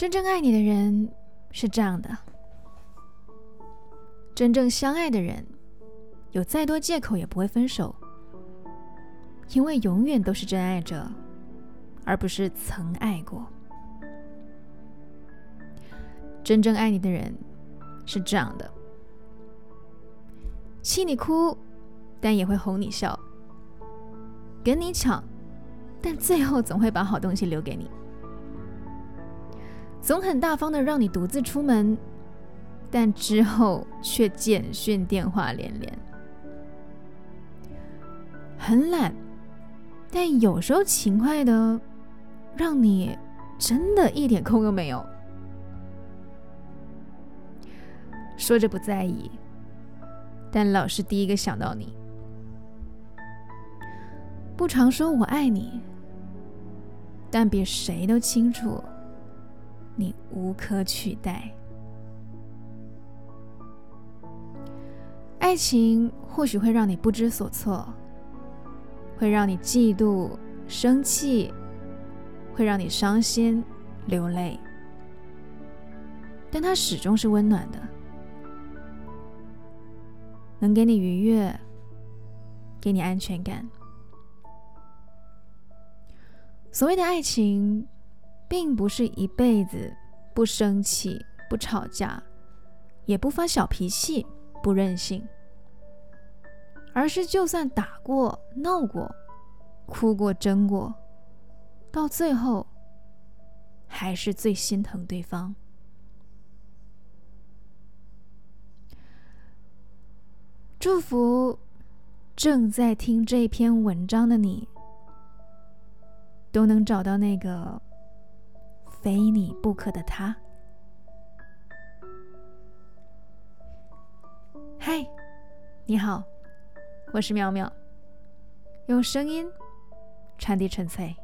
真正爱你的人是这样的：真正相爱的人，有再多借口也不会分手，因为永远都是真爱着，而不是曾爱过。真正爱你的人是这样的：气你哭，但也会哄你笑；跟你抢，但最后总会把好东西留给你。总很大方的让你独自出门，但之后却简讯电话连连。很懒，但有时候勤快的，让你真的一点空都没有。说着不在意，但老是第一个想到你。不常说我爱你，但比谁都清楚。你无可取代。爱情或许会让你不知所措，会让你嫉妒、生气，会让你伤心、流泪，但它始终是温暖的，能给你愉悦，给你安全感。所谓的爱情。并不是一辈子不生气、不吵架，也不发小脾气、不任性，而是就算打过、闹过、哭过、争过，到最后还是最心疼对方。祝福正在听这篇文章的你，都能找到那个。非你不可的他。嗨，你好，我是妙妙，用声音传递纯粹。